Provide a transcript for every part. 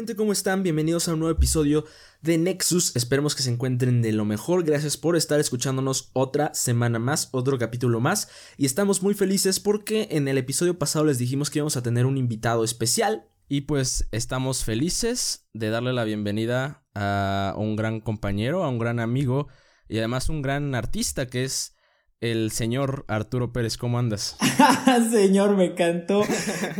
gente, ¿cómo están? Bienvenidos a un nuevo episodio de Nexus. Esperemos que se encuentren de lo mejor. Gracias por estar escuchándonos otra semana más, otro capítulo más. Y estamos muy felices porque en el episodio pasado les dijimos que íbamos a tener un invitado especial. Y pues estamos felices de darle la bienvenida a un gran compañero, a un gran amigo y además un gran artista que es el señor Arturo Pérez. ¿Cómo andas? señor, me encantó.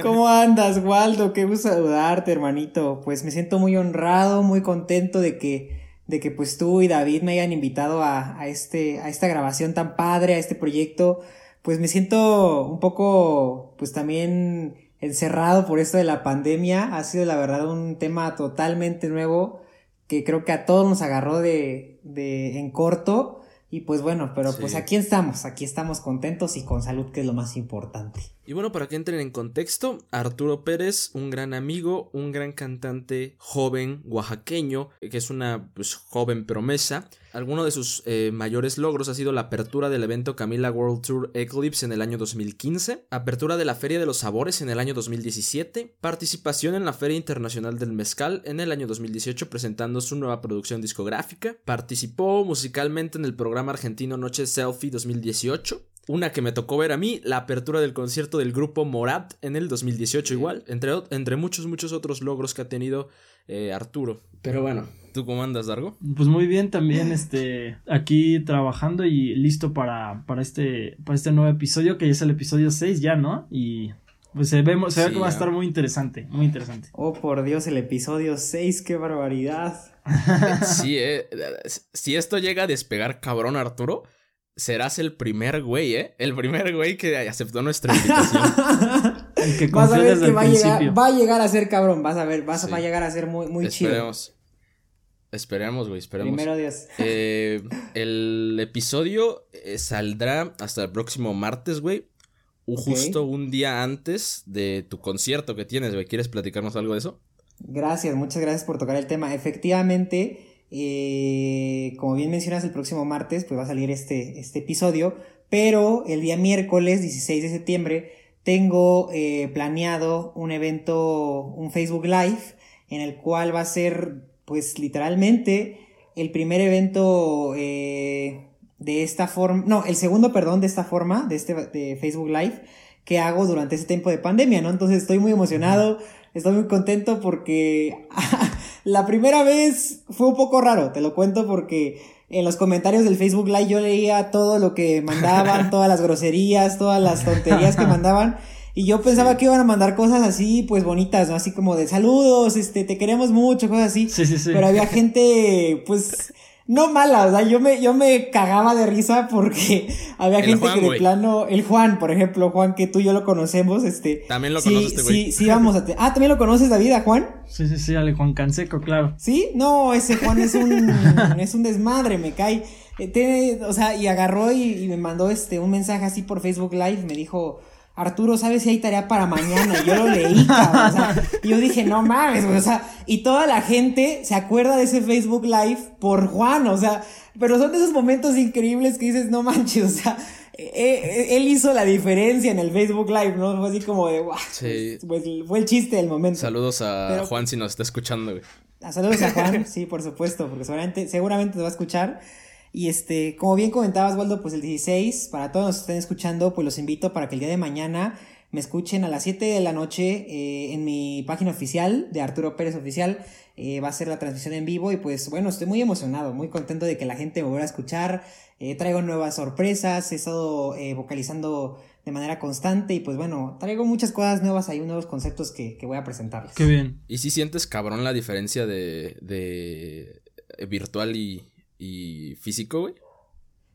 ¿Cómo andas, Waldo? Qué gusto saludarte, hermanito. Pues me siento muy honrado, muy contento de que, de que pues tú y David me hayan invitado a, a, este, a esta grabación tan padre, a este proyecto. Pues me siento un poco, pues también encerrado por esto de la pandemia. Ha sido la verdad un tema totalmente nuevo que creo que a todos nos agarró de, de en corto y pues bueno, pero pues aquí estamos, aquí estamos contentos y con salud, que es lo más importante. Y bueno, para que entren en contexto, Arturo Pérez, un gran amigo, un gran cantante joven oaxaqueño, que es una pues, joven promesa. Alguno de sus eh, mayores logros ha sido la apertura del evento Camila World Tour Eclipse en el año 2015, apertura de la Feria de los Sabores en el año 2017, participación en la Feria Internacional del Mezcal en el año 2018 presentando su nueva producción discográfica, participó musicalmente en el programa argentino Noche Selfie 2018, una que me tocó ver a mí, la apertura del concierto del grupo Morat en el 2018 igual, entre, entre muchos, muchos otros logros que ha tenido eh, Arturo. Pero bueno, ¿tú cómo andas, Dargo? Pues muy bien también, este, aquí trabajando y listo para, para, este, para este nuevo episodio, que ya es el episodio 6 ya, ¿no? Y pues se, vemos, se ve que va a estar muy interesante, muy interesante. Oh, por Dios, el episodio 6, qué barbaridad. sí, eh, si esto llega a despegar cabrón, Arturo, serás el primer güey, ¿eh? El primer güey que aceptó nuestra invitación. el que vas a ver que va a, llegar, va a llegar a ser cabrón, vas a ver, vas, va a llegar a ser muy, muy esperemos. chido. Esperemos, güey, esperemos. Primero Dios. Eh, el episodio eh, saldrá hasta el próximo martes, güey. Justo un día antes de tu concierto que tienes, güey. ¿Quieres platicarnos algo de eso? Gracias, muchas gracias por tocar el tema. Efectivamente, eh, como bien mencionas, el próximo martes pues va a salir este, este episodio, pero el día miércoles 16 de septiembre tengo eh, planeado un evento, un Facebook Live, en el cual va a ser pues literalmente el primer evento eh, de esta forma, no, el segundo, perdón, de esta forma, de este de Facebook Live, que hago durante ese tiempo de pandemia, ¿no? Entonces estoy muy emocionado, estoy muy contento porque La primera vez fue un poco raro, te lo cuento porque en los comentarios del Facebook Live yo leía todo lo que mandaban, todas las groserías, todas las tonterías que mandaban. Y yo pensaba que iban a mandar cosas así, pues bonitas, ¿no? Así como de saludos, este, te queremos mucho, cosas así. Sí, sí, sí. Pero había gente, pues, no mala, o sea, yo me, yo me cagaba de risa porque había gente que de plano, el Juan, por ejemplo, Juan, que tú y yo lo conocemos, este. También lo conoces, este güey. Sí, sí, vamos a. ah, ¿también lo conoces, David, a Juan? Sí, sí, sí, al Juan Canseco, claro. Sí, no, ese Juan es un, es un desmadre, me cae. Eh, o sea, y agarró y, y, me mandó este, un mensaje así por Facebook Live, me dijo, Arturo, ¿sabes si hay tarea para mañana? Y yo lo leí, cabrón. O sea, y yo dije, no mames, o sea, y toda la gente se acuerda de ese Facebook Live por Juan, o sea, pero son de esos momentos increíbles que dices, no manches, o sea, eh, eh, él hizo la diferencia en el Facebook Live, ¿no? Fue así como de, wow. Sí. Pues, fue el chiste del momento. Saludos a Juan si nos está escuchando, güey. Saludos a Juan, sí, por supuesto, porque seguramente, seguramente te va a escuchar. Y este, como bien comentabas, Waldo, pues el 16, para todos los que estén escuchando, pues los invito para que el día de mañana me escuchen a las 7 de la noche eh, en mi página oficial de Arturo Pérez Oficial. Eh, va a ser la transmisión en vivo y pues bueno, estoy muy emocionado, muy contento de que la gente me vuelva a escuchar. Eh, traigo nuevas sorpresas, he estado vocalizando de manera constante y pues bueno, traigo muchas cosas nuevas, hay nuevos conceptos que, que voy a presentarles. Qué bien. ¿Y si sientes cabrón la diferencia de, de virtual y, y físico, güey.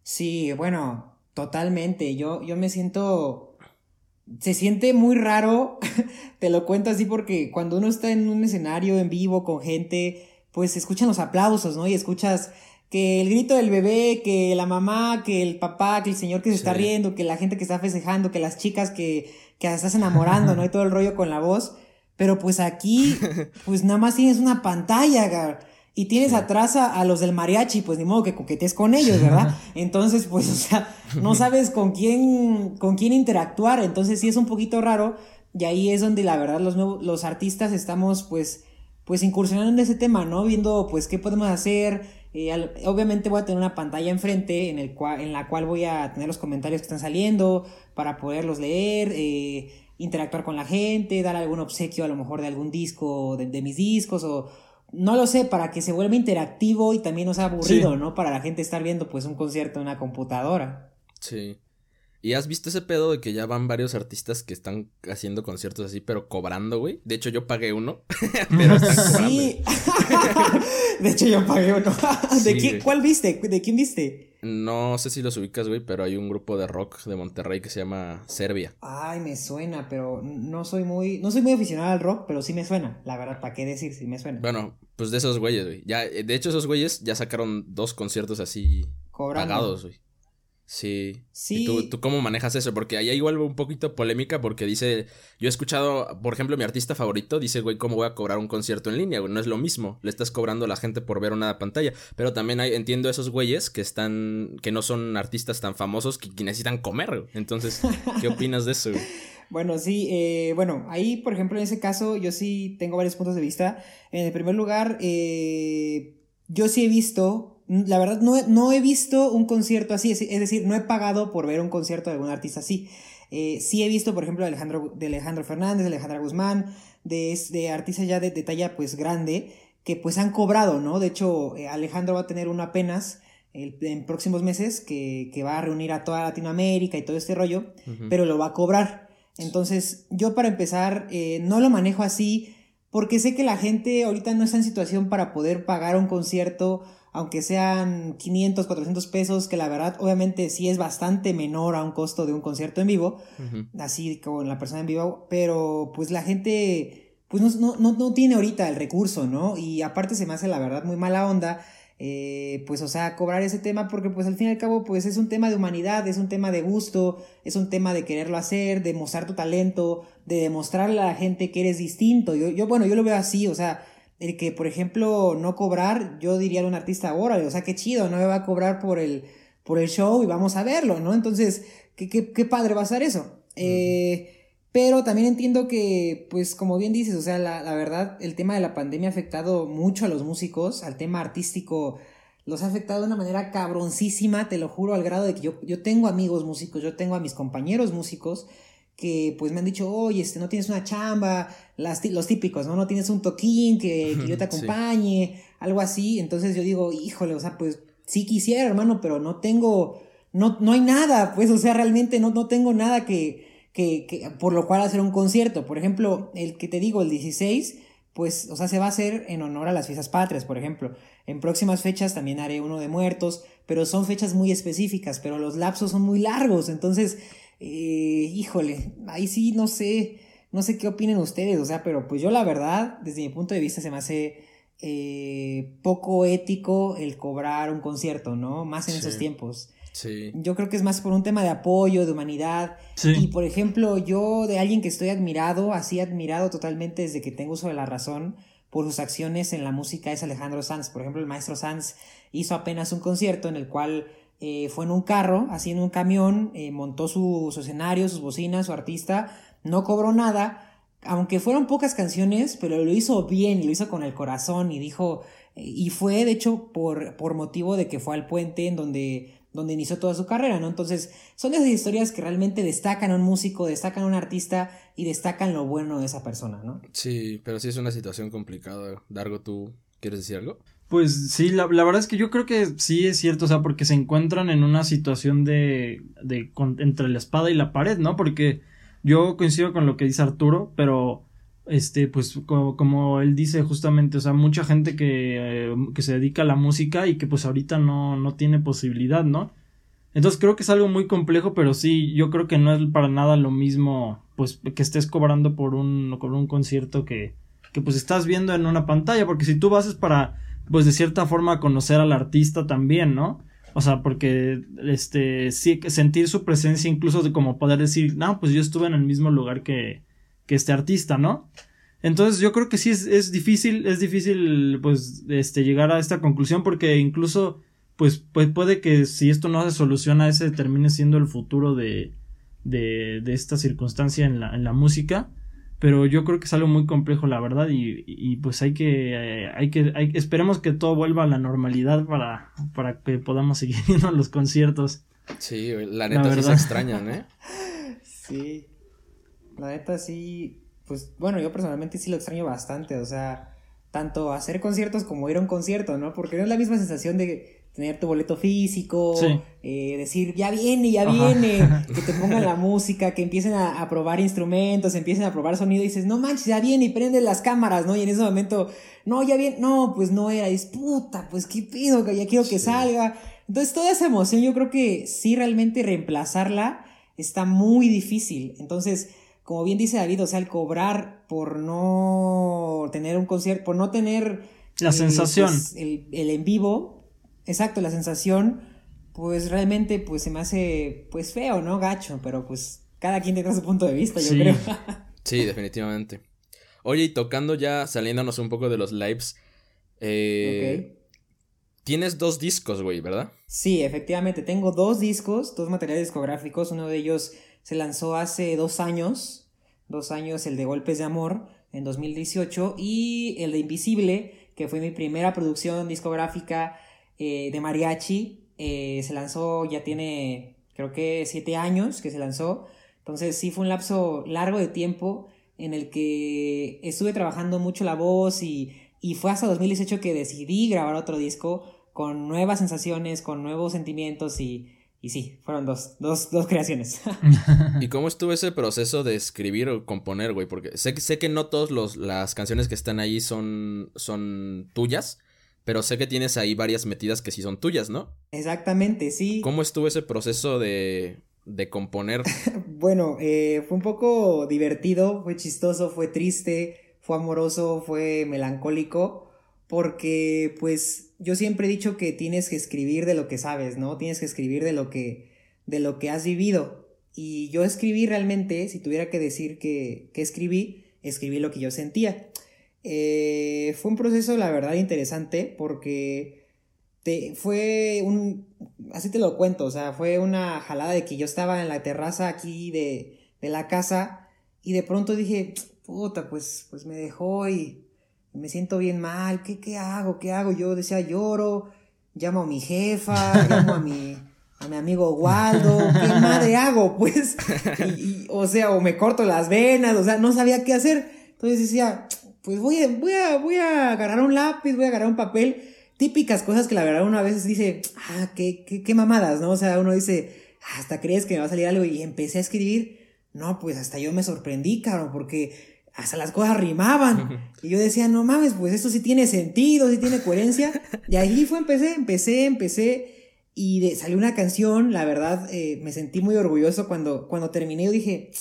Sí, bueno, totalmente. Yo, yo me siento. Se siente muy raro. Te lo cuento así porque cuando uno está en un escenario en vivo con gente, pues escuchan los aplausos, ¿no? Y escuchas que el grito del bebé, que la mamá, que el papá, que el señor que se está riendo, que la gente que está festejando, que las chicas que, que estás enamorando, ¿no? Y todo el rollo con la voz. Pero pues aquí, pues nada más tienes una pantalla, gar y tienes atrás a, los del mariachi, pues ni modo que coquetes con ellos, ¿verdad? Entonces, pues, o sea, no sabes con quién, con quién interactuar, entonces sí es un poquito raro, y ahí es donde la verdad los, nuevos, los artistas estamos, pues, pues incursionando en ese tema, ¿no? Viendo pues qué podemos hacer. Eh, obviamente voy a tener una pantalla enfrente en, el cual, en la cual voy a tener los comentarios que están saliendo para poderlos leer, eh, interactuar con la gente, dar algún obsequio a lo mejor de algún disco, de, mis discos o... No lo sé, para que se vuelva interactivo y también no sea aburrido, ¿no? Para la gente estar viendo pues un concierto en una computadora. Sí. ¿Y has visto ese pedo de que ya van varios artistas que están haciendo conciertos así, pero cobrando, güey? De hecho, yo pagué uno, pero están cobrando. Sí. de hecho, yo pagué uno. ¿De quién, ¿Cuál viste? ¿De quién viste? No sé si los ubicas, güey, pero hay un grupo de rock de Monterrey que se llama Serbia. Ay, me suena, pero no soy muy, no soy muy aficionado al rock, pero sí me suena. La verdad, ¿para qué decir? Sí me suena. Bueno, pues de esos güeyes, güey. Ya, de hecho, esos güeyes ya sacaron dos conciertos así pagados, güey. Sí. Sí. ¿Y tú, tú, cómo manejas eso? Porque ahí hay igual un poquito polémica porque dice, yo he escuchado, por ejemplo, mi artista favorito dice, güey, ¿cómo voy a cobrar un concierto en línea? Güey? No es lo mismo, le estás cobrando a la gente por ver una pantalla. Pero también hay, entiendo esos güeyes que están, que no son artistas tan famosos que, necesitan comer. Entonces, ¿qué opinas de eso? Bueno, sí, eh, bueno, ahí, por ejemplo, en ese caso, yo sí tengo varios puntos de vista. En el primer lugar, eh, yo sí he visto la verdad no, no he visto un concierto así, es, decir, no he pagado por ver un concierto de algún artista así. Eh, sí he visto, por ejemplo, de Alejandro, de Alejandro Fernández, de Alejandra Guzmán, de, de artistas ya de, talla pues grande, que pues han cobrado, ¿no? De hecho, eh, Alejandro va a tener uno apenas en próximos meses que, va a reunir a toda Latinoamérica y todo este rollo, pero lo va a cobrar. Entonces, yo para empezar, eh, no lo manejo así porque sé que la gente ahorita no está en situación para poder pagar un concierto aunque sean 500, 400 pesos, que la verdad obviamente sí es bastante menor a un costo de un concierto en vivo, así como la persona en vivo, pero pues la gente pues no, no, no, tiene ahorita el recurso, ¿no? Y aparte se me hace la verdad muy mala onda. Eh, pues o sea, cobrar ese tema porque pues al fin y al cabo pues es un tema de humanidad, es un tema de gusto, es un tema de quererlo hacer, de mostrar tu talento, de demostrarle a la gente que eres distinto. Yo, yo bueno, yo lo veo así, o sea, el que, por ejemplo, no cobrar, yo diría de un artista, órale, o sea, qué chido, no me va a cobrar por el, por el show y vamos a verlo, ¿no? Entonces, qué, qué, qué padre va a ser eso. Eh, pero también entiendo que, pues, como bien dices, o sea, la, la, verdad, el tema de la pandemia ha afectado mucho a los músicos, al tema artístico los ha afectado de una manera cabroncísima, te lo juro, al grado de que yo, yo tengo amigos músicos, yo tengo a mis compañeros músicos que pues me han dicho, oye, este, no tienes una chamba, las, los típicos, ¿no? No tienes un toquín que, yo te acompañe, algo así. Entonces yo digo, híjole, o sea, pues sí quisiera, hermano, pero no tengo, no, no hay nada, pues, o sea, realmente no, no tengo nada que, que, que, por lo cual hacer un concierto. Por ejemplo, el que te digo, el 16, pues, o sea, se va a hacer en honor a las fiestas patrias, por ejemplo. En próximas fechas también haré uno de muertos, pero son fechas muy específicas, pero los lapsos son muy largos, entonces eh, híjole, ahí sí no sé, no sé qué opinen ustedes, o sea, pero pues yo la verdad, desde mi punto de vista, se me hace eh, poco ético el cobrar un concierto, ¿no? Más en esos tiempos. Sí. Yo creo que es más por un tema de apoyo, de humanidad. Y por ejemplo, yo de alguien que estoy admirado, así admirado totalmente desde que tengo uso de la razón por sus acciones en la música es Alejandro Sanz. Por ejemplo, el maestro Sanz hizo apenas un concierto en el cual eh, fue en un carro, así en un camión, eh, montó su, escenario, sus bocinas, su artista, no cobró nada, aunque fueron pocas canciones, pero lo hizo bien lo hizo con el corazón y dijo, eh, y fue de hecho por, por motivo de que fue al puente en donde, donde inició toda su carrera, ¿no? Entonces, son esas historias que realmente destacan a un músico, destacan a un artista y destacan lo bueno de esa persona, ¿no? Sí, pero sí es una situación complicada. Dargo, ¿tú quieres decir algo? Pues sí, la, la, verdad es que yo creo que sí es cierto, o sea, porque se encuentran en una situación de, de entre la espada y la pared, ¿no? Porque yo coincido con lo que dice Arturo, pero este, pues como, él dice justamente, o sea, mucha gente que, eh, que se dedica a la música y que pues ahorita no, no tiene posibilidad, ¿no? Entonces creo que es algo muy complejo, pero sí, yo creo que no es para nada lo mismo, pues, que estés cobrando por un, por un concierto que, que pues estás viendo en una pantalla, porque si tú vas es para pues de cierta forma conocer al artista también, ¿no? O sea, porque este sentir su presencia incluso de como poder decir, "No, pues yo estuve en el mismo lugar que que este artista, ¿no?" Entonces yo creo que sí es, es difícil, es difícil pues este llegar a esta conclusión porque incluso pues, pues puede que si esto no se soluciona ese termine siendo el futuro de de, de esta circunstancia en la, en la música pero yo creo que es algo muy complejo, la verdad, y, pues hay que, eh, hay que, hay, esperemos que todo vuelva a la normalidad para, para que podamos seguir viendo los conciertos. Sí, la neta sí se extrañan, ¿eh? sí, la neta sí, pues bueno, yo personalmente sí lo extraño bastante, o sea, tanto hacer conciertos como ir a un concierto, ¿no? Porque no es la misma sensación de tener tu boleto físico, eh, decir, ya viene, ya viene, que te pongan la música, que empiecen a, probar instrumentos, empiecen a probar sonido y dices, no manches, ya viene y prende las cámaras, ¿no? Y en ese momento, no, ya viene, no, pues no era, y puta, pues qué pido, que ya quiero que salga. Entonces toda esa emoción yo creo que sí realmente reemplazarla está muy difícil. Entonces, como bien dice David, o sea, el cobrar por no tener un concierto, por no tener... La sensación. Pues, el, el en vivo, exacto, la sensación, pues realmente pues se me hace pues feo, ¿no? Gacho, pero pues cada quien tiene su punto de vista, yo creo. sí, definitivamente. Oye, y tocando ya, saliéndonos un poco de los lives, eh, Tienes dos discos, güey, ¿verdad? Sí, efectivamente, tengo dos discos, dos materiales discográficos, uno de ellos se lanzó hace dos años, dos años el de Golpes de Amor, en 2018, y el de Invisible, que fue mi primera producción discográfica eh, de mariachi. Eh, se lanzó, ya tiene creo que siete años que se lanzó. Entonces sí fue un lapso largo de tiempo en el que estuve trabajando mucho la voz y, y fue hasta 2018 que decidí grabar otro disco con nuevas sensaciones, con nuevos sentimientos y, y sí, fueron dos, dos, dos creaciones. ¿Y cómo estuvo ese proceso de escribir o componer, güey? Porque sé, sé que no todas las canciones que están ahí son, son tuyas, pero sé que tienes ahí varias metidas que sí son tuyas, ¿no? Exactamente, sí. ¿Cómo estuvo ese proceso de, de componer? bueno, eh, fue un poco divertido, fue chistoso, fue triste, fue amoroso, fue melancólico, porque pues yo siempre he dicho que tienes que escribir de lo que sabes, ¿no? Tienes que escribir de lo que, de lo que has vivido. Y yo escribí realmente, si tuviera que decir que, que escribí, escribí lo que yo sentía. Eh, fue un proceso, la verdad, interesante porque te, fue un... Así te lo cuento, o sea, fue una jalada de que yo estaba en la terraza aquí de, de la casa y de pronto dije, puta, pues, pues me dejó y me siento bien mal, ¿qué, qué hago? ¿Qué hago? Yo decía, lloro, llamo a mi jefa, llamo a mi, a mi amigo Waldo, ¿qué madre hago? Pues, y, o sea, o me corto las venas, o sea, no sabía qué hacer. Entonces decía, pues voy a, voy a, voy a agarrar un lápiz, voy a agarrar un papel, típicas cosas que la verdad uno a veces dice, ah, qué, qué, qué mamadas, ¿no? O sea, uno dice, hasta crees que me va a salir algo y empecé a escribir, no, pues hasta yo me sorprendí, cabrón, porque hasta las cosas rimaban. Y yo decía, no mames, pues esto sí tiene sentido, sí tiene coherencia. Y ahí fue, empecé, empecé, empecé. Y de, salió una canción, la verdad, eh, me sentí muy orgulloso cuando, cuando terminé. Yo dije,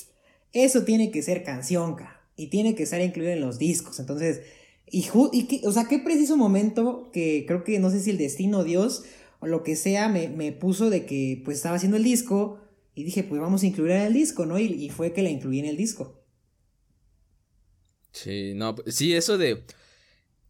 eso tiene que ser canción, y tiene que estar incluido en los discos. Entonces, y, y o sea, qué preciso momento que creo que no sé si el destino, Dios o lo que sea, me, me puso de que pues estaba haciendo el disco y dije, pues vamos a incluir en el disco, ¿no? Y, y fue que la incluí en el disco. Sí, no, sí, eso de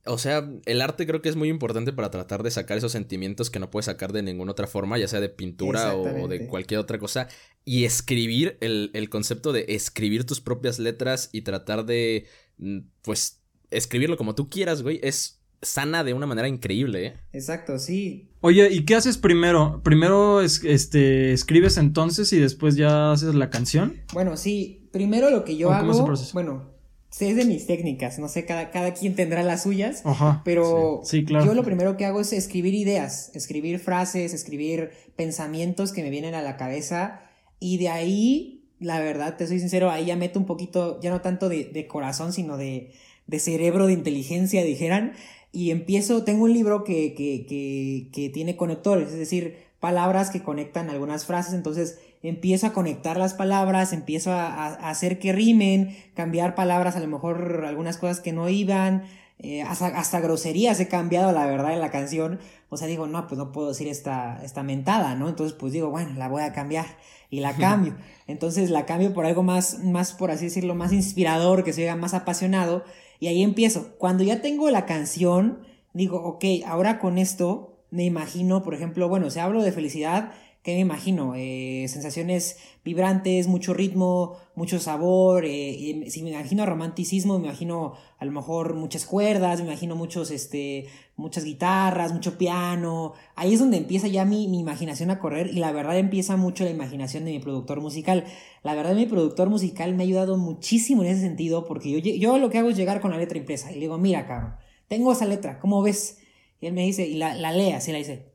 o sea, el arte creo que es muy importante para tratar de sacar esos sentimientos que no puedes sacar de ninguna otra forma, ya sea de pintura o de cualquier otra cosa. Y escribir, el, el, concepto de escribir tus propias letras y tratar de, mm, pues, escribirlo como tú quieras, güey, es sana de una manera increíble, ¿eh? Exacto, sí. Oye, ¿y qué haces primero? ¿Primero este, escribes entonces y después ya haces la canción? Bueno, sí, primero lo que yo hago, bueno, es de mis técnicas, no sé, cada, cada quien tendrá las suyas, pero yo lo primero que hago es escribir ideas, escribir frases, escribir pensamientos que me vienen a la cabeza y de ahí, la verdad, te soy sincero, ahí ya meto un poquito, ya no tanto de, corazón, sino de, de, cerebro, de inteligencia, dijeran, y empiezo, tengo un libro que, que, que, que tiene conectores, es decir, palabras que conectan algunas frases, entonces empiezo a conectar las palabras, empiezo a, hacer que rimen, cambiar palabras, a lo mejor algunas cosas que no iban, eh, hasta, groserías he cambiado, la verdad, en la canción. O sea, digo, no, pues no puedo decir esta, esta mentada, ¿no? Entonces, pues digo, bueno, la voy a cambiar y la cambio. Entonces la cambio por algo más, más, por así decirlo, más inspirador, que se oiga más apasionado. Y ahí empiezo. Cuando ya tengo la canción, digo, ok, ahora con esto me imagino, por ejemplo, bueno, si hablo de felicidad, ¿qué me imagino? Eh, sensaciones vibrantes, mucho ritmo, mucho sabor. Eh, si me imagino romanticismo, me imagino a lo mejor muchas cuerdas, me imagino muchos, este, muchas guitarras, mucho piano. Ahí es donde empieza ya mi, mi imaginación a correr y la verdad empieza mucho la imaginación de mi productor musical. La verdad mi productor musical me ha ayudado muchísimo en ese sentido porque yo, yo lo que hago es llegar con la letra impresa y le digo, mira, cabrón, tengo esa letra, ¿cómo ves? Y él me dice, y la, la lee así, la dice,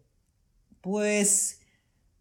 pues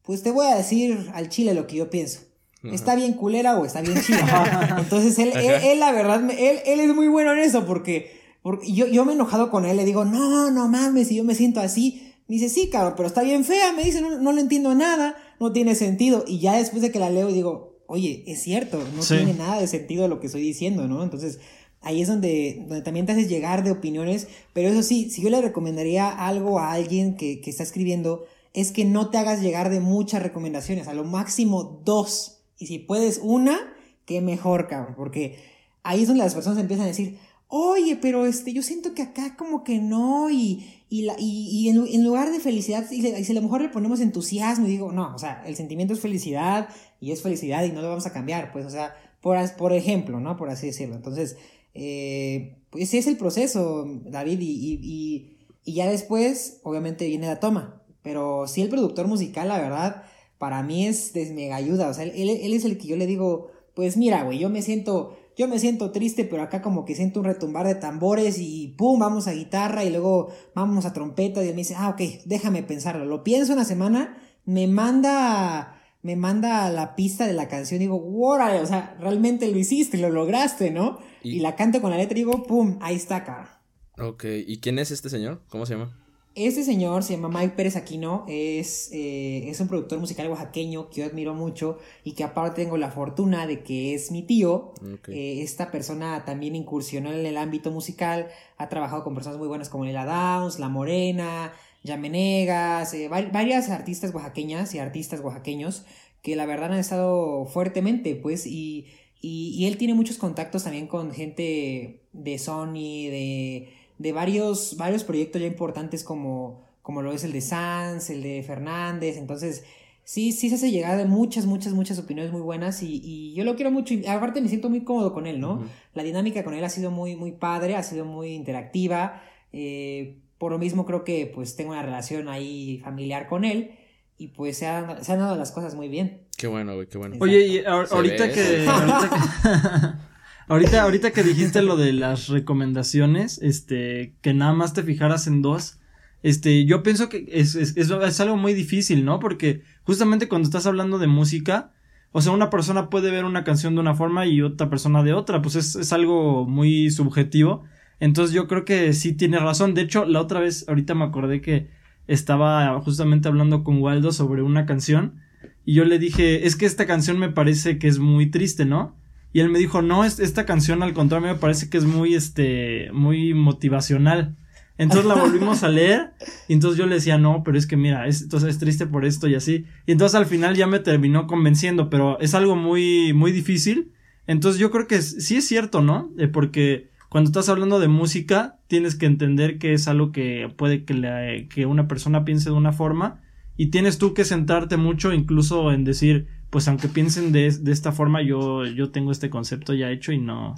pues te voy a decir al chile lo que yo pienso. ¿Está bien culera o está bien chida? Entonces él, él, la verdad, él, él es muy bueno en eso porque, porque yo, yo me he enojado con él, le digo, no, no mames, si yo me siento así. Me dice, sí, cabrón, pero está bien fea. Me dice, no, no le entiendo nada, no tiene sentido. Y ya después de que la leo, digo, oye, es cierto, no tiene nada de sentido lo que estoy diciendo, ¿no? Entonces, ahí es donde, donde también te haces llegar de opiniones. Pero eso sí, si yo le recomendaría algo a alguien que, que está escribiendo, es que no te hagas llegar de muchas recomendaciones, a lo máximo dos. Y si puedes una, qué mejor, cabrón, porque ahí es donde las personas empiezan a decir, oye, pero este, yo siento que acá como que no, y, y, la, y, en, lugar de felicidad, y, si a lo mejor le ponemos entusiasmo, y digo, no, o sea, el sentimiento es felicidad, y es felicidad, y no lo vamos a cambiar, pues, o sea, por, por ejemplo, ¿no? Por así decirlo. Entonces, eh, pues ese es el proceso, David, y, y, y ya después, obviamente, viene la toma. Pero sí, el productor musical, la verdad, para mí es de mega ayuda. O sea, él, él es el que yo le digo, pues mira, güey, yo me siento, yo me siento triste, pero acá como que siento un retumbar de tambores y pum, vamos a guitarra y luego vamos a trompeta y él me dice, ah, ok, déjame pensarlo. Lo pienso una semana, me manda, me manda la pista de la canción y digo, wow, o sea, realmente lo hiciste, lo lograste, ¿no? Y, y la canto con la letra y digo, pum, ahí está, cara. Ok, ¿y quién es este señor? ¿Cómo se llama? Este señor se llama Mike Pérez Aquino, es, eh, es un productor musical oaxaqueño que yo admiro mucho y que aparte tengo la fortuna de que es mi tío. Eh, esta persona también incursionó en el ámbito musical, ha trabajado con personas muy buenas como Lila Downs, La Morena, Yamenegas, eh, varias artistas oaxaqueñas y artistas oaxaqueños que la verdad han estado fuertemente, pues, y, y, y él tiene muchos contactos también con gente de Sony, de de varios, varios proyectos ya importantes como, como lo es el de Sanz, el de Fernández, entonces sí, sí se hace llegar de muchas, muchas, muchas opiniones muy buenas y, y yo lo quiero mucho y aparte me siento muy cómodo con él, ¿no? La dinámica con él ha sido muy, muy padre, ha sido muy interactiva, eh, por lo mismo creo que pues tengo una relación ahí familiar con él y pues se, han, se han dado las cosas muy bien. Qué bueno, güey, qué bueno. Oye, y ahorita que... Ahorita que... Ahorita, ahorita que dijiste lo de las recomendaciones, este, que nada más te fijaras en dos, este, yo pienso que es, es, es, algo muy difícil, ¿no? Porque justamente cuando estás hablando de música, o sea, una persona puede ver una canción de una forma y otra persona de otra, pues es, es algo muy subjetivo. Entonces yo creo que sí tiene razón. De hecho, la otra vez, ahorita me acordé que estaba justamente hablando con Waldo sobre una canción y yo le dije, es que esta canción me parece que es muy triste, ¿no? Y él me dijo, no, esta canción al contrario me parece que es muy, este, muy motivacional. Entonces la volvimos a leer y entonces yo le decía, no, pero es que mira, es, entonces es triste por esto y así. Y entonces al final ya me terminó convenciendo, pero es algo muy, muy difícil. Entonces yo creo que sí es cierto, ¿no? Eh, porque cuando estás hablando de música, tienes que entender que es algo que puede que, que una persona piense de una forma y tienes tú que sentarte mucho incluso en decir, pues aunque piensen de, de, esta forma, yo, yo tengo este concepto ya hecho y no,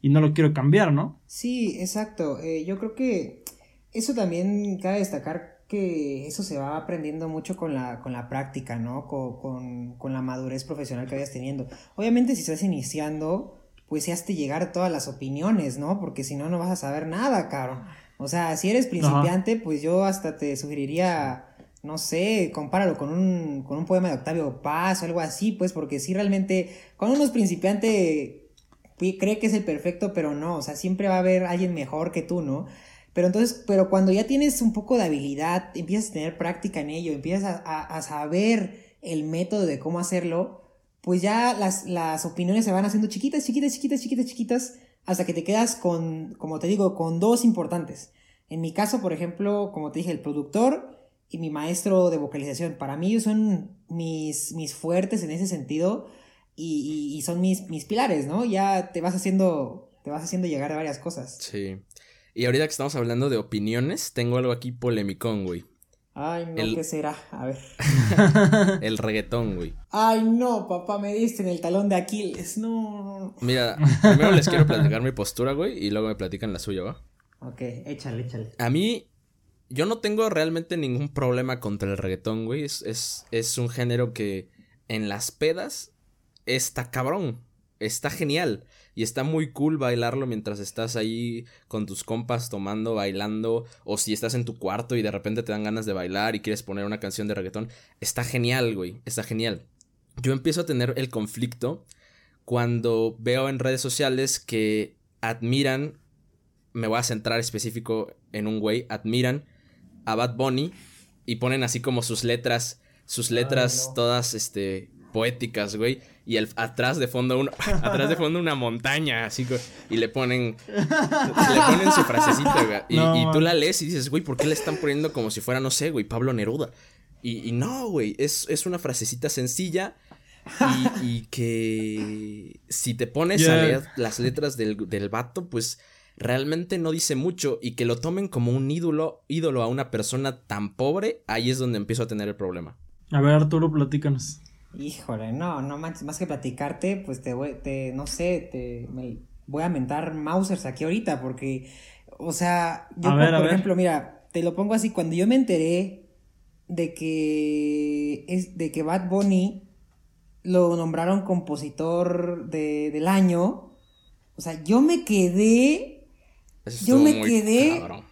y no lo quiero cambiar, ¿no? Sí, exacto. Eh, yo creo que eso también cabe destacar que eso se va aprendiendo mucho con la, con la práctica, ¿no? Con, con, con la madurez profesional que vayas teniendo. Obviamente si estás iniciando, pues se te llegar todas las opiniones, ¿no? Porque si no, no vas a saber nada, caro. O sea, si eres principiante, pues yo hasta te sugeriría no sé, compáralo con un, con un poema de Octavio Paz o algo así, pues, porque sí realmente, cuando uno es principiante, cree que es el perfecto, pero no, o sea, siempre va a haber alguien mejor que tú, ¿no? Pero entonces, pero cuando ya tienes un poco de habilidad, empiezas a tener práctica en ello, empiezas a, a, saber el método de cómo hacerlo, pues ya las, las opiniones se van haciendo chiquitas, chiquitas, chiquitas, chiquitas, chiquitas, hasta que te quedas con, como te digo, con dos importantes. En mi caso, por ejemplo, como te dije, el productor y mi maestro de vocalización. Para mí son mis, mis fuertes en ese sentido y, y, son mis, mis pilares, ¿no? Ya te vas haciendo, te vas haciendo llegar a varias cosas. Sí. Y ahorita que estamos hablando de opiniones, tengo algo aquí polémico, güey. Ay, no, El- ¿qué será? A ver. El reggaetón, güey. Ay, no, papá, me diste en el talón de Aquiles. No, no, no. Mira, primero les quiero platicar mi postura, güey, y luego me platican la suya, ¿va? Ok, échale, échale. A mí, yo no tengo realmente ningún problema contra el reggaetón, güey. Es, es, es un género que en las pedas está cabrón. Está genial. Y está muy cool bailarlo mientras estás ahí con tus compas tomando, bailando. O si estás en tu cuarto y de repente te dan ganas de bailar y quieres poner una canción de reggaetón. Está genial, güey. Está genial. Yo empiezo a tener el conflicto cuando veo en redes sociales que admiran me voy a centrar específico en un güey, admiran a Bad Bunny y ponen así como sus letras, sus letras no. todas este poéticas, güey, y el, atrás de fondo una atrás de fondo una montaña, así co- y le ponen le ponen su frasecita, güey, y, No, y tú la lees y dices, güey, ¿por qué le están poniendo como si fuera no sé, güey, Pablo Neruda? Y, y no, güey, es, es una frasecita sencilla y, y que si te pones a leer las letras del, del vato, pues realmente no dice mucho y que lo tomen como un ídolo, ídolo a una persona tan pobre, ahí es donde empiezo a tener el problema. A ver, Arturo, platícanos. Híjole, no, no manches, más que platicarte, pues te voy, te, no sé, te me voy a mentar Mausers aquí ahorita, porque, o sea, yo A por, ver, a por ver. ejemplo, mira, te lo pongo así, cuando yo me enteré de que es de que Bad Bunny lo nombraron compositor de, del año, o sea, yo me quedé, Eso Yo me muy quedé- cabrón.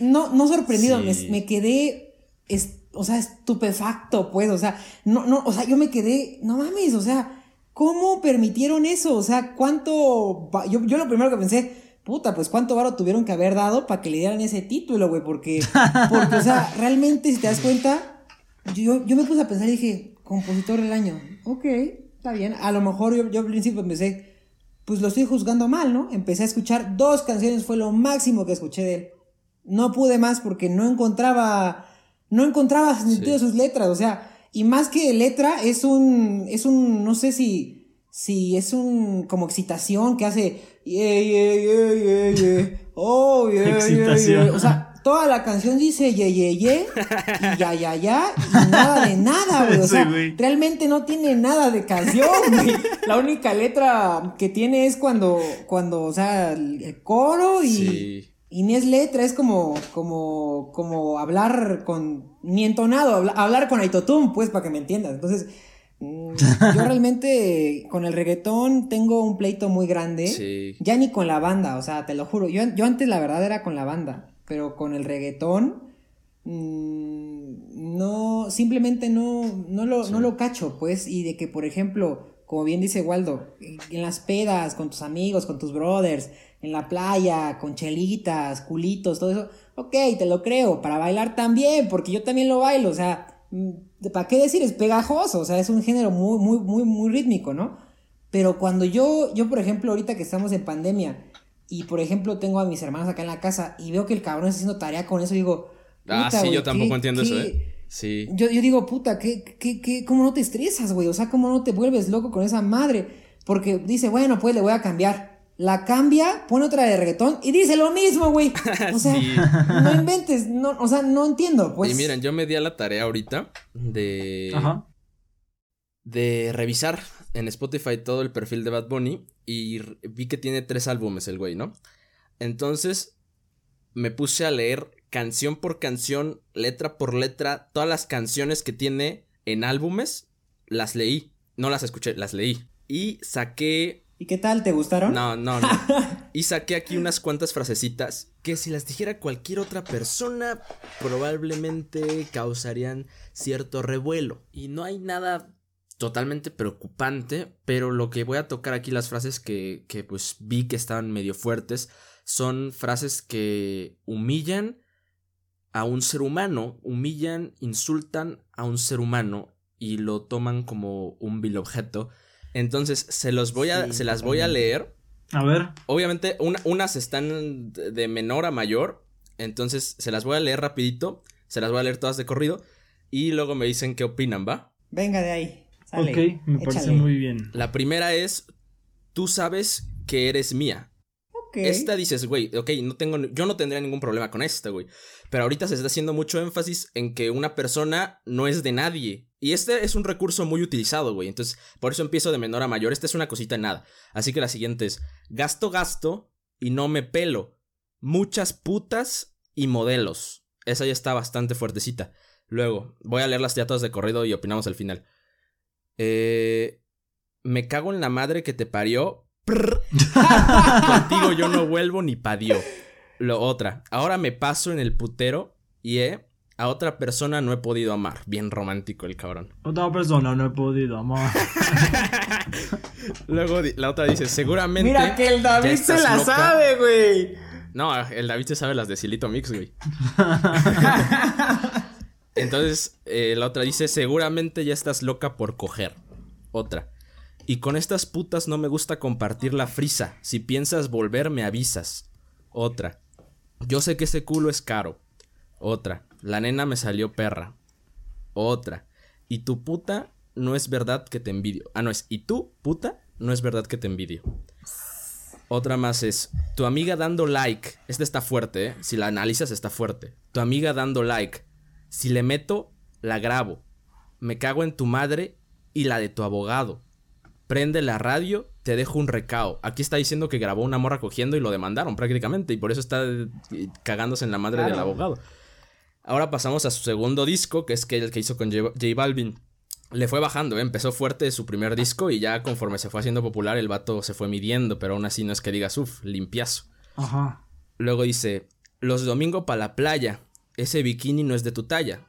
no, no sorprendido, Sí. me, me quedé, es- o sea, estupefacto, pues, o sea, no, no, o sea, yo me quedé, no mames, o sea, ¿cómo permitieron eso? O sea, ¿cuánto, yo, yo lo primero que pensé, puta, pues cuánto varo tuvieron que haber dado para que le dieran ese título, güey, porque, porque, o sea, realmente, si te das cuenta, yo, yo me puse a pensar y dije, compositor del año, ok, está bien, a lo mejor yo, yo al principio pensé, pues lo estoy juzgando mal, ¿no? Empecé a escuchar dos canciones, fue lo máximo que escuché de él. No pude más porque no encontraba, no encontraba sentido de sus letras, o sea, y más que letra, es un, es un, no sé si, si es un, como excitación que hace, yeah, yeah, yeah, yeah, yeah, oh, yeah, yeah, Excitación. yeah. o sea, toda la canción dice, ye, ye, ye, y ya, ya, ya, y nada de nada, güey, o Sí, sea, güey. realmente no tiene nada de canción, güey. La única letra que tiene es cuando, cuando, o sea, el coro y, Sí. y ni es letra, es como, como, como hablar con, ni entonado, habla- hablar con autotune, pues, para que me entiendas. Entonces, mm, yo realmente con el reggaetón tengo un pleito muy grande. Sí. Ya ni con la banda, o sea, te lo juro. Yo, yo antes la verdad era con la banda, pero con el reggaetón mm, no, simplemente no, no, lo, no lo cacho, pues. Y de que, por ejemplo, como bien dice Waldo, en las pedas, con tus amigos, con tus brothers, en la playa, con chelitas, culitos, todo eso, ok, te lo creo. Para bailar también, porque yo también lo bailo, o sea, ¿para qué decir? Es pegajoso, o sea, es un género muy, muy, muy, muy rítmico, ¿no? Pero cuando yo, yo, por ejemplo, ahorita que estamos en pandemia, y por ejemplo tengo a mis hermanos acá en la casa y veo que el cabrón está haciendo tarea con eso, digo. Ah, sí, yo tampoco ¿qué- entiendo eso, ¿eh? Sí. Yo, yo digo, puta, ¿qué, qué, qué, ¿cómo no te estresas, güey? O sea, ¿cómo no te vuelves loco con esa madre? Porque dice, bueno, pues le voy a cambiar. La cambia, pone otra de reggaetón y dice lo mismo, güey. O sea, Sí. no inventes, no, o sea, no entiendo, pues. y miren, yo me di a la tarea ahorita de Ajá. de revisar en Spotify todo el perfil de Bad Bunny y vi que tiene tres álbumes el güey, ¿no? Entonces me puse a leer canción por canción, letra por letra, todas las canciones que tiene en álbumes, las leí, no las escuché, las leí. Y saqué ¿Y qué tal? ¿Te gustaron? no, no, no. Y saqué aquí unas cuantas frasecitas que si las dijera cualquier otra persona probablemente causarían cierto revuelo. Y no hay nada totalmente preocupante, pero lo que voy a tocar aquí las frases que, que pues vi que estaban medio fuertes son frases que humillan a un ser humano, humillan, insultan a un ser humano y lo toman como un vil objeto. Entonces, se los voy a, Sí, se las voy a leer. A ver. Obviamente, una- unas están de de menor a mayor. Entonces, se las voy a leer rapidito. Se las voy a leer todas de corrido. Y luego me dicen qué opinan, ¿va? Venga de ahí. Sale, ok, me parece muy bien. La primera es, tú sabes que eres mía. Ok, Esta dices, güey, ok, no tengo, yo no tendría ningún problema con esta, güey. Pero ahorita se está haciendo mucho énfasis en que una persona no es de nadie. Y este es un recurso muy utilizado, güey. Entonces, por eso empiezo de menor a mayor. Esta es una cosita en nada. Así que la siguiente es, gasto, gasto y no me pelo. Muchas putas y modelos. Esa ya está bastante fuertecita. Luego, voy a leer las teatras de corrido y opinamos al final. Eh, me cago en la madre que te parió. Contigo yo no vuelvo ni padio. Lo otra. Ahora me paso en el putero y eh, a otra persona no he podido amar. Bien romántico el cabrón. Otra persona no he podido amar. Luego la otra dice, seguramente. Mira que el David se la sabe, güey. No, el David se sabe las de Silito Mix, güey. Entonces, eh, la otra dice, seguramente ya estás loca por coger. Otra. Y con estas putas no me gusta compartir la frisa. Si piensas volver, me avisas. Otra. Yo sé que ese culo es caro. Otra. La nena me salió perra. Otra. Y tu puta no es verdad que te envidio. Ah, no es. Y tú, puta, no es verdad que te envidio. Otra más es. Tu amiga dando like. Esta está fuerte, ¿eh? Si la analizas, está fuerte. Tu amiga dando like. Si le meto, la grabo. Me cago en tu madre y la de tu abogado. Prende la radio, te dejo un recao. Aquí está diciendo que grabó una morra cogiendo y lo demandaron prácticamente. Y por eso está eh, cagándose en la madre del abogado. Ahora pasamos a su segundo disco, que es el que hizo con J, Balvin. Le fue bajando, ¿eh? empezó fuerte su primer disco y ya conforme se fue haciendo popular el vato se fue midiendo, pero aún así no es que digas, uff, limpiazo. Ajá. Luego dice, los domingos para la playa, ese bikini no es de tu talla.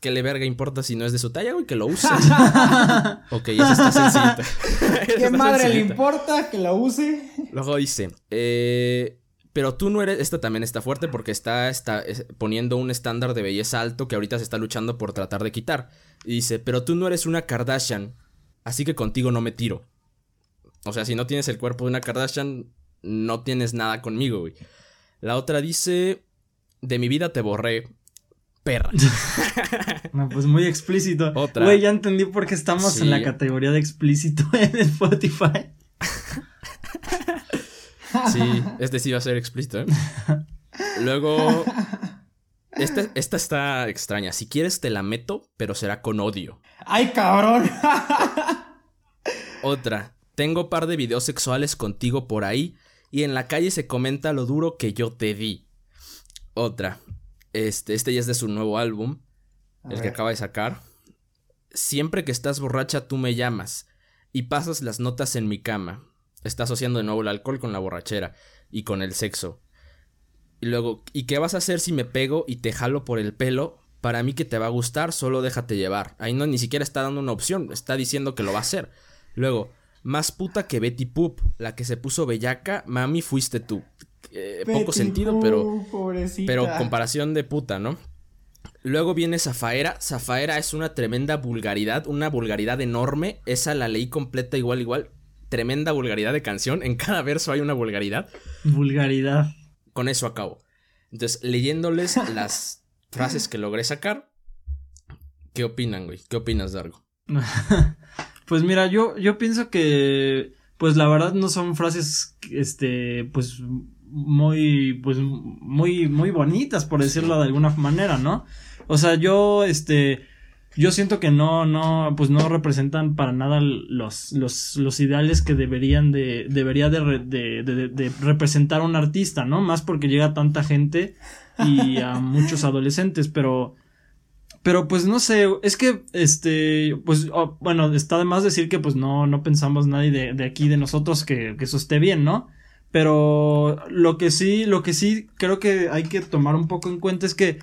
¿Qué le verga importa si no es de su talla, güey? Que lo use. ok, eso está sencillito. ¿Qué madre le importa que lo use? Luego dice, eh, pero tú no eres, esta también está fuerte porque está, está poniendo un estándar de belleza alto que ahorita se está luchando por tratar de quitar. Y dice, pero tú no eres una Kardashian, así que contigo no me tiro. O sea, si no tienes el cuerpo de una Kardashian, no tienes nada conmigo, güey. La otra dice, de mi vida te borré. Perra. no, pues muy explícito. Otra. Güey, ya entendí por qué estamos en la categoría de explícito en Spotify. sí, este sí va a ser explícito, ¿eh? Luego. Esta, esta está extraña. Si quieres, te la meto, pero será con odio. ¡Ay, cabrón! Otra. Tengo par de videos sexuales contigo por ahí y en la calle se comenta lo duro que yo te di. Otra. Este, este ya es de su nuevo álbum. el que acaba de sacar. Siempre que estás borracha tú me llamas. Y pasas las notas en mi cama. Está asociando de nuevo el alcohol con la borrachera. Y con el sexo. Y luego, ¿y qué vas a hacer si me pego y te jalo por el pelo? Para mí que te va a gustar, solo déjate llevar. Ahí no ni siquiera está dando una opción, está diciendo que lo va a hacer. Luego, más puta que Betty Poop, la que se puso bellaca, mami fuiste tú. Eh, poco sentido, pero. Pero comparación de puta, ¿no? Luego viene Zafaera. Zafaera es una tremenda vulgaridad, una vulgaridad enorme. Esa la leí completa igual, igual. Tremenda vulgaridad de canción. En cada verso hay una vulgaridad. Vulgaridad. Con eso acabo. Entonces, leyéndoles las frases que logré sacar. ¿Qué opinan, güey? ¿Qué opinas, Dargo? pues mira, yo, yo pienso que. Pues la verdad no son frases, este, pues muy, pues, muy, muy bonitas, por decirlo de alguna manera, ¿no? O sea, yo, este, yo siento que no, no, pues no representan para nada los, los, los ideales que deberían de, debería de, de, de, de, representar un artista, ¿no? Más porque llega tanta gente y a muchos adolescentes, pero, pero pues no sé, es que, este, pues, oh, bueno, está de más decir que pues no, no pensamos nadie de, de aquí, de nosotros, que, que eso esté bien, ¿no? Pero lo que sí, lo que sí creo que hay que tomar un poco en cuenta es que,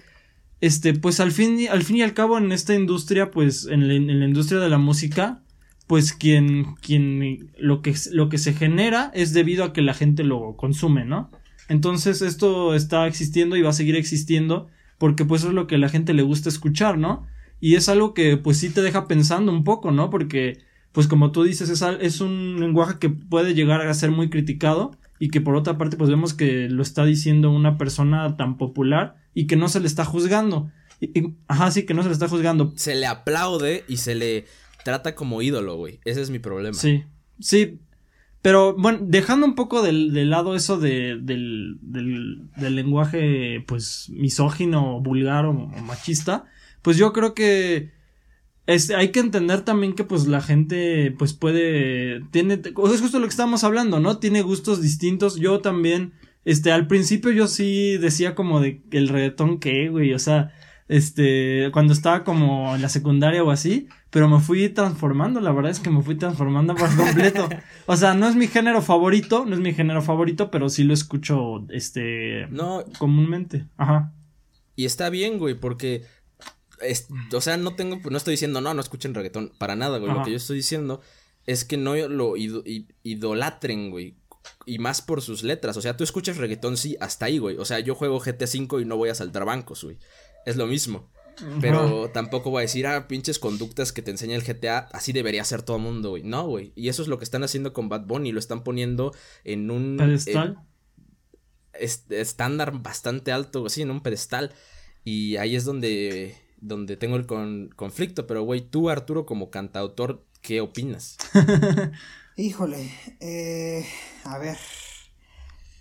este, pues al fin, al fin y al cabo en esta industria, pues en la, industria de la música, pues quien, quien, lo que, lo que se genera es debido a que la gente lo consume, ¿no? Entonces esto está existiendo y va a seguir existiendo porque pues es lo que a la gente le gusta escuchar, ¿no? Y es algo que pues sí te deja pensando un poco, ¿no? Porque pues como tú dices es, es un lenguaje que puede llegar a ser muy criticado y que por otra parte pues vemos que lo está diciendo una persona tan popular y que no se le está juzgando. Y, ajá, sí, que no se le está juzgando. Se le aplaude y se le trata como ídolo, güey. Ese es mi problema. Sí, sí. Pero bueno, dejando un poco del lado eso de, del, del, del, lenguaje pues misógino, vulgar o, o, machista, pues yo creo que este, hay que entender también que pues la gente pues puede, tiene, es justo lo que estamos hablando, ¿no? Tiene gustos distintos. Yo también, este, al principio yo sí decía como de el reggaetón que, güey, o sea, este, cuando estaba como en la secundaria o así, pero me fui transformando, la verdad es que me fui transformando por completo. O sea, no es mi género favorito, no es mi género favorito, pero sí lo escucho, este, no, comúnmente. Ajá. Y está bien, güey, porque es, o sea, no tengo, no estoy diciendo, no, no escuchen reggaetón, para nada, güey. Ajá. Lo que yo estoy diciendo es que no lo id idolatren, güey. Y más por sus letras. O sea, tú escuchas reggaetón, sí, hasta ahí, güey. O sea, yo juego GTA V y no voy a saltar bancos, güey. Es lo mismo. Pero tampoco voy a decir, ah, pinches conductas que te enseña el GTA, así debería ser todo el mundo, güey. No, güey. Y eso es lo que están haciendo con Bad Bunny, lo están poniendo en un pedestal. Eh, estándar bastante alto, sí, en un pedestal. Y ahí es donde, donde tengo el con, conflicto. Pero, güey, tú, Arturo, como cantautor, ¿qué opinas? Híjole, eh, a ver.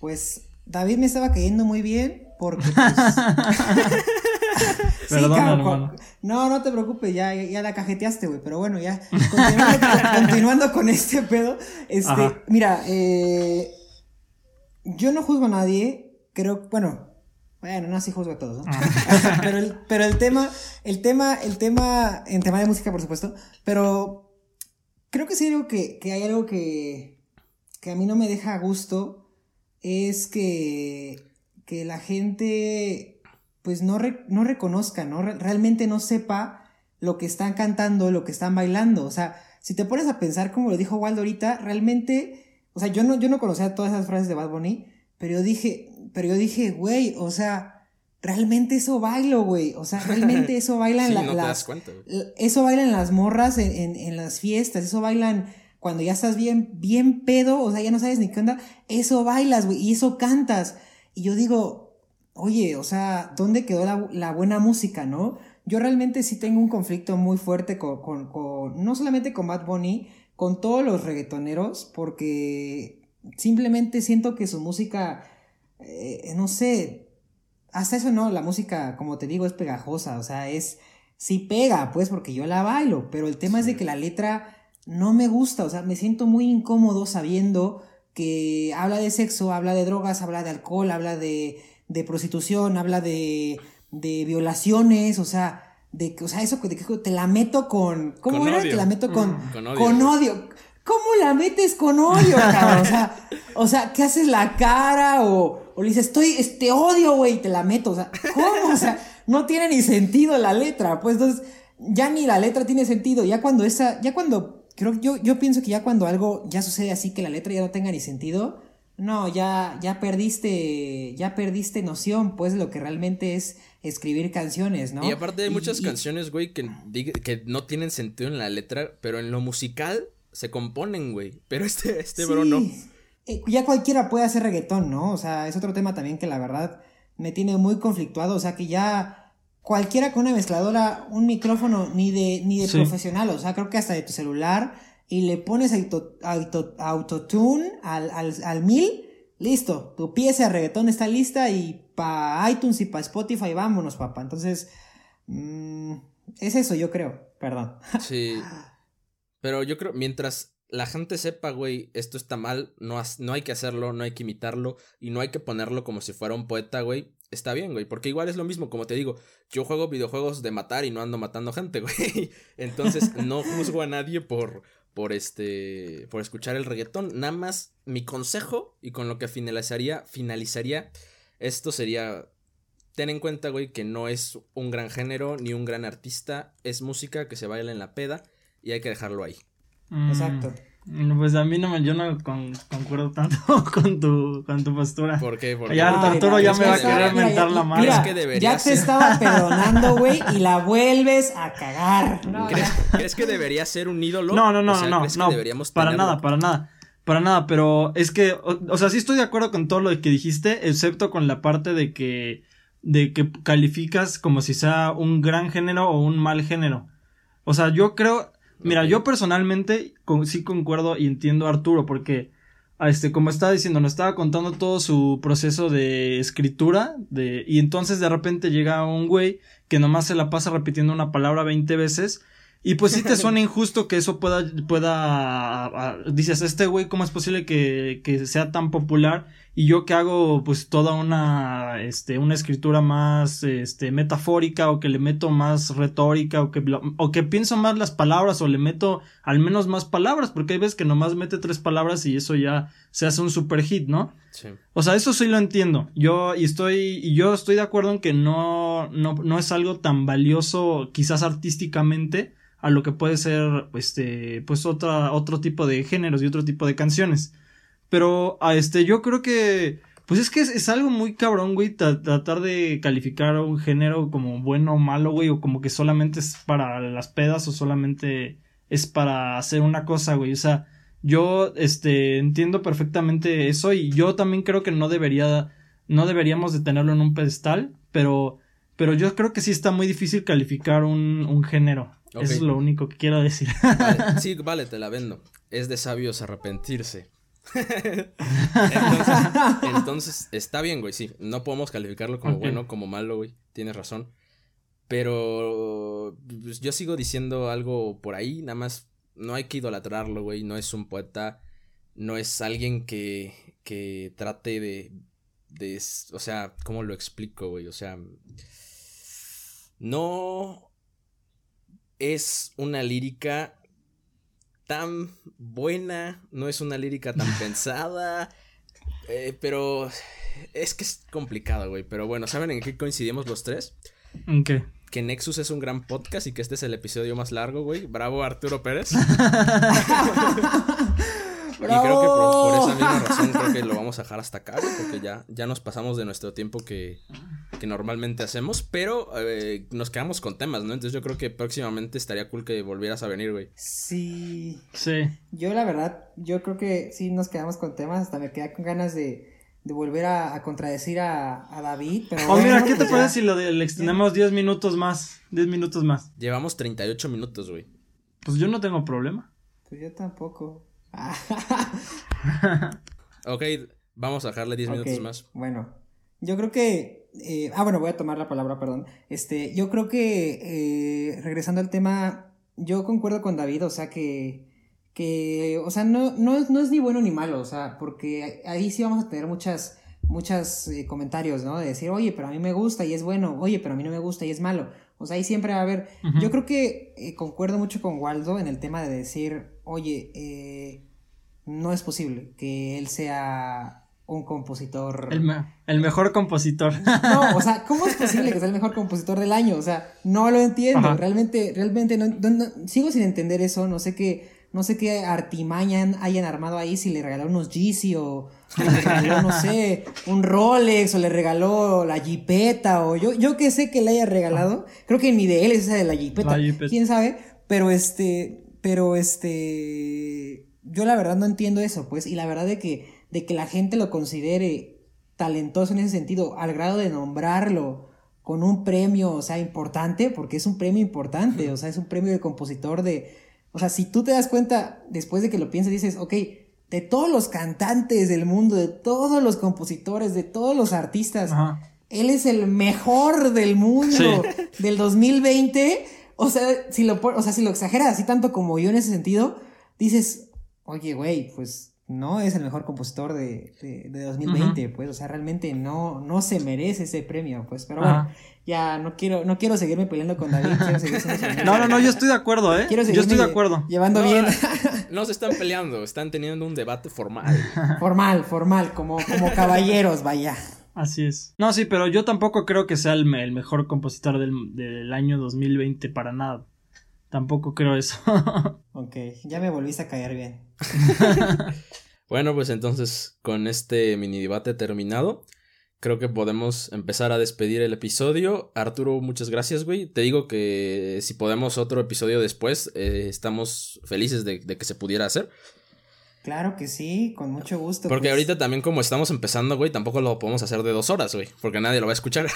Pues David me estaba cayendo muy bien porque pues... sí, cabrón, no, no te preocupes, ya, ya la cajeteaste, güey, pero bueno, ya, continuando, continuando, con este pedo, este, Ajá. mira, eh, yo no juzgo a nadie, creo, bueno, bueno, no así juzgo a todos, ¿no? pero, el, pero el tema, el tema, el tema, en tema de música, por supuesto, pero creo que sí algo que, que hay algo que, que a mí no me deja a gusto, es que, que la gente pues no, re, no reconozca, ¿no? Realmente no sepa lo que están cantando, lo que están bailando. O sea, si te pones a pensar, como lo dijo Waldo ahorita, realmente, o sea, yo no, yo no conocía todas esas frases de Bad Bunny, pero yo dije, pero yo dije, güey, o sea, realmente eso bailo, güey. O sea, realmente eso bailan sí, la, no las, cuenta, eso bailan las morras en, en, en las fiestas, eso bailan cuando ya estás bien, bien pedo, o sea, ya no sabes ni qué onda, eso bailas, güey, y eso cantas. Y yo digo, oye, o sea, ¿dónde quedó la, la, buena música, no? Yo realmente sí tengo un conflicto muy fuerte con, con, con, no solamente con Bad Bunny, con todos los reggaetoneros, porque simplemente siento que su música, eh, no sé, hasta eso no, la música, como te digo, es pegajosa, o sea, es, sí pega, pues, porque yo la bailo, pero el tema sí. es de que la letra no me gusta, o sea, me siento muy incómodo sabiendo que habla de sexo, habla de drogas, habla de alcohol, habla de, de prostitución, habla de, de violaciones, o sea, de o sea, eso de que te la meto con ¿cómo con era? Odio. Te la meto con mm, con odio. Con odio. ¿Cómo la metes con odio, cabrón? O sea, o sea, ¿qué haces la cara o, o le dices, "Estoy este odio, güey", y te la meto, o sea, ¿cómo? O sea, no tiene ni sentido la letra, pues entonces ya ni la letra tiene sentido, ya cuando esa ya cuando creo yo yo pienso que ya cuando algo ya sucede así que la letra ya no tenga ni sentido, no, ya, ya perdiste, ya perdiste noción, pues, de lo que realmente es escribir canciones, ¿no? Y aparte hay muchas y, canciones, güey, que, que no tienen sentido en la letra, pero en lo musical se componen, güey. Pero este, este sí. bro no. Eh, ya cualquiera puede hacer reggaetón, ¿no? O sea, es otro tema también que la verdad me tiene muy conflictuado. O sea, que ya cualquiera con una mezcladora, un micrófono, ni de, ni de sí. profesional, o sea, creo que hasta de tu celular y le pones auto, auto, autotune al, al, al mil, listo, tu pieza de reggaetón está lista y para iTunes y para Spotify vámonos, papá. Entonces, mmm, es eso, yo creo, perdón. Sí. Pero yo creo, mientras la gente sepa, güey, esto está mal, no, has, no hay que hacerlo, no hay que imitarlo y no hay que ponerlo como si fuera un poeta, güey. Está bien, güey, porque igual es lo mismo, como te digo, yo juego videojuegos de matar y no ando matando gente, güey. Entonces no juzgo a nadie por, por este por escuchar el reggaetón nada más mi consejo y con lo que finalizaría finalizaría esto sería ten en cuenta güey que no es un gran género ni un gran artista es música que se baila en la peda y hay que dejarlo ahí mm, exacto pues a mí no me, yo no con, concuerdo tanto con tu, con tu postura. ¿Por qué? Porque ya Ah, Arturo ya me va a querer mentar la madre. Mira, Es que debería ya te ser. estaba perdonando, güey, y la vuelves a cagar. No, ¿Crees, que debería ser un ídolo? No, no, no, O sea, no, ¿crees que no, deberíamos para tenerlo? nada, para nada, para nada, pero es que, o, o, sea, sí estoy de acuerdo con todo lo que dijiste, excepto con la parte de que, de que calificas como si sea un gran género o un mal género. O sea, yo creo, mira, yo personalmente con, sí concuerdo y entiendo a Arturo, porque este, como estaba diciendo, nos estaba contando todo su proceso de escritura, de, y entonces de repente llega un güey que nomás se la pasa repitiendo una palabra 20 veces, y pues sí te suena injusto que eso pueda, pueda, dices, este güey, ¿cómo es posible que, que sea tan popular? Y yo que hago pues toda una, este, una escritura más, este, metafórica o que le meto más retórica o que, o que pienso más las palabras o le meto al menos más palabras, porque hay veces que nomás mete tres palabras y eso ya se hace un super hit, ¿no? Sí. O sea, eso sí lo entiendo. Yo, y estoy, y yo estoy de acuerdo en que no, no, no es algo tan valioso quizás artísticamente a lo que puede ser, este, pues otra, otro tipo de géneros y otro tipo de canciones. Pero, a este, yo creo que, pues es que es, algo muy cabrón, güey, tratar de calificar un género como bueno o malo, güey, o como que solamente es para las pedas o solamente es para hacer una cosa, güey. O sea, yo, este, entiendo perfectamente eso y yo también creo que no debería, no deberíamos de tenerlo en un pedestal, pero, pero yo creo que sí está muy difícil calificar un, un género. Eso es lo único que quiero decir. sí, vale, te la vendo. Es de sabios arrepentirse. entonces, está bien, güey, sí. No podemos calificarlo como bueno, como malo, güey. Tienes razón. Pero pues, yo sigo diciendo algo por ahí, nada más no hay que idolatrarlo, güey. No es un poeta, no es alguien que, que trate de, de, o sea, ¿cómo lo explico, güey? O sea, no es una lírica tan buena, no es una lírica tan pensada, eh, pero es que es complicado, güey. Pero bueno, ¿saben en qué coincidimos los tres? ¿En qué? Que Nexus es un gran podcast y que este es el episodio más largo, güey. Bravo, Arturo Pérez. Y creo que por, esa misma razón creo que lo vamos a dejar hasta acá, porque ya, ya nos pasamos de nuestro tiempo que, que normalmente hacemos, pero eh, nos quedamos con temas, ¿no? Entonces yo creo que próximamente estaría cool que volvieras a venir, güey. Sí. Sí. Yo la verdad, yo creo que sí nos quedamos con temas, hasta me quedé con ganas de, de volver a, contradecir a, David. Pero oh, mira, ¿qué te pues parece si lo le extendemos 10 minutos más? 10 minutos más. Llevamos 38 minutos, güey. Pues yo no tengo problema. Pues yo tampoco. ok, vamos a dejarle 10 minutos más. Bueno, yo creo que. Eh, ah, bueno, voy a tomar la palabra, perdón. Este, yo creo que. Eh, regresando al tema, yo concuerdo con David, o sea que. Que, o sea, no, no, no es ni bueno ni malo, o sea, porque ahí sí vamos a tener muchas muchos eh, comentarios, ¿no? De decir, oye, pero a mí me gusta y es bueno, oye, pero a mí no me gusta y es malo. O sea, ahí siempre va a haber. Yo creo que eh, concuerdo mucho con Waldo en el tema de decir, oye, eh, no es posible que él sea un compositor. El, mejor compositor. No, o sea, ¿cómo es posible que sea el mejor compositor del año? O sea, no lo entiendo. Realmente, realmente no, sigo sin entender eso. No sé qué, no sé qué artimaña hayan armado ahí, si le regaló unos Yeezy o le regaló, no sé, un Rolex o le regaló la Jeepeta o yo, yo que sé que le haya regalado. Creo que ni de él es esa de la Jeepeta. ¿Quién sabe? Pero este, pero este, yo la verdad no entiendo eso, pues, y la verdad de que, de que la gente lo considere talentoso en ese sentido, al grado de nombrarlo con un premio, o sea, importante, porque es un premio importante, o sea, es un premio de compositor de, o sea, si tú te das cuenta, después de que lo piensas, dices, ok, de todos los cantantes del mundo, de todos los compositores, de todos los artistas. Él es el mejor del mundo del 2020. O sea, si lo, o sea, si lo exageras así tanto como yo en ese sentido, dices, oye, güey, pues no es el mejor compositor de, de, 2020, pues, o sea, realmente no, no se merece ese premio, pues, pero bueno, ya no quiero, no quiero seguirme peleando con David, quiero seguir No, no, no, yo estoy de acuerdo, ¿eh? Quiero yo estoy de acuerdo. Llevando bien. No se están peleando, están teniendo un debate formal. Formal, formal, como, como caballeros, vaya. Así es. No, sí, pero yo tampoco creo que sea el, mejor compositor del, del, año 2020 para nada. Tampoco creo eso. ok, ya me volviste a caer bien. bueno, pues entonces con este mini debate terminado, creo que podemos empezar a despedir el episodio. Arturo, muchas gracias, güey. Te digo que si podemos otro episodio después, eh, estamos felices de, que se pudiera hacer. Claro que sí, con mucho gusto. Porque pues. ahorita también como estamos empezando, güey, tampoco lo podemos hacer de dos horas, güey, porque nadie lo va a escuchar.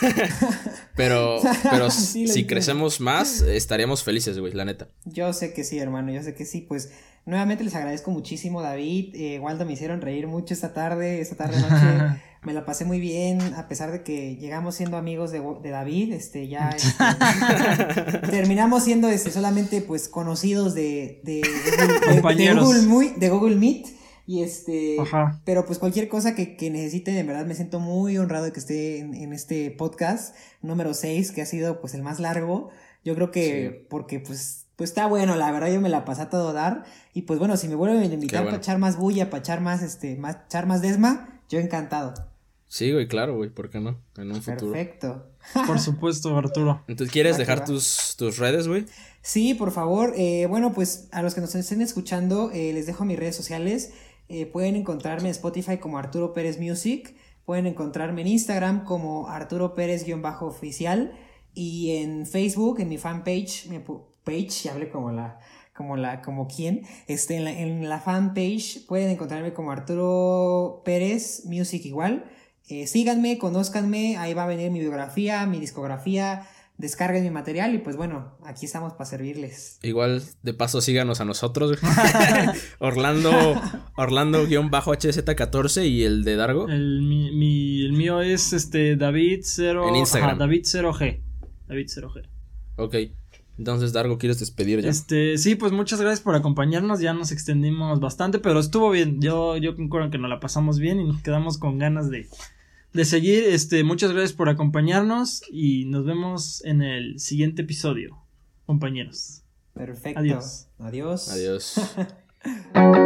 pero pero Sí, si entiendo. crecemos más, estaríamos felices, güey, la neta. Yo sé que sí, hermano, yo sé que sí. Pues nuevamente les agradezco muchísimo, David. Eh, Waldo, me hicieron reír mucho esta tarde, esta tarde noche. me la pasé muy bien, a pesar de que llegamos siendo amigos de, de David, este, ya este, terminamos siendo este, solamente pues conocidos de, de, de-. Google, de Google Meet. Y este, Ajá. pero pues cualquier cosa que, que necesiten, en verdad me siento muy honrado de que esté en, en este podcast número 6, que ha sido pues el más largo. Yo creo que Sí. porque pues, pues está bueno, la verdad yo me la pasé a todo dar. Y pues bueno, si me vuelven a invitar bueno. para echar más bulla, para echar más, este, más, echar más desma, yo encantado. Sí, güey, claro, güey, ¿por qué no? En un futuro. Perfecto. Por supuesto, Arturo. Entonces, ¿quieres dejar tus, tus redes, güey? Sí, por favor. eh, bueno, pues a los que nos estén escuchando, eh, les dejo mis redes sociales. Eh, pueden encontrarme en Spotify como Arturo Pérez Music. Pueden encontrarme en Instagram como Arturo Pérez-oficial. Y en Facebook, en mi fanpage, mi pu- page, ya hablé como la, como la, como quién. Este, en la, en la fanpage pueden encontrarme como Arturo Pérez Music igual. Eh, síganme, conózcanme, ahí va a venir mi biografía, mi discografía, descarguen mi material y pues bueno, aquí estamos para servirles. Igual, de paso, síganos a nosotros. Orlando, Orlando-HZ14 y el de Dargo. El, mi, mi- el mío es este David 0 En Instagram. ajá, David 0G. David 0G. Ok. Entonces, Dargo, ¿quieres despedir ya? Este, sí, pues muchas gracias por acompañarnos. Ya nos extendimos bastante, pero estuvo bien. Yo, yo concuerdo que nos la pasamos bien y nos quedamos con ganas de, de seguir. Este, muchas gracias por acompañarnos y nos vemos en el siguiente episodio, compañeros. Perfecto. Adiós. Adiós. Adiós.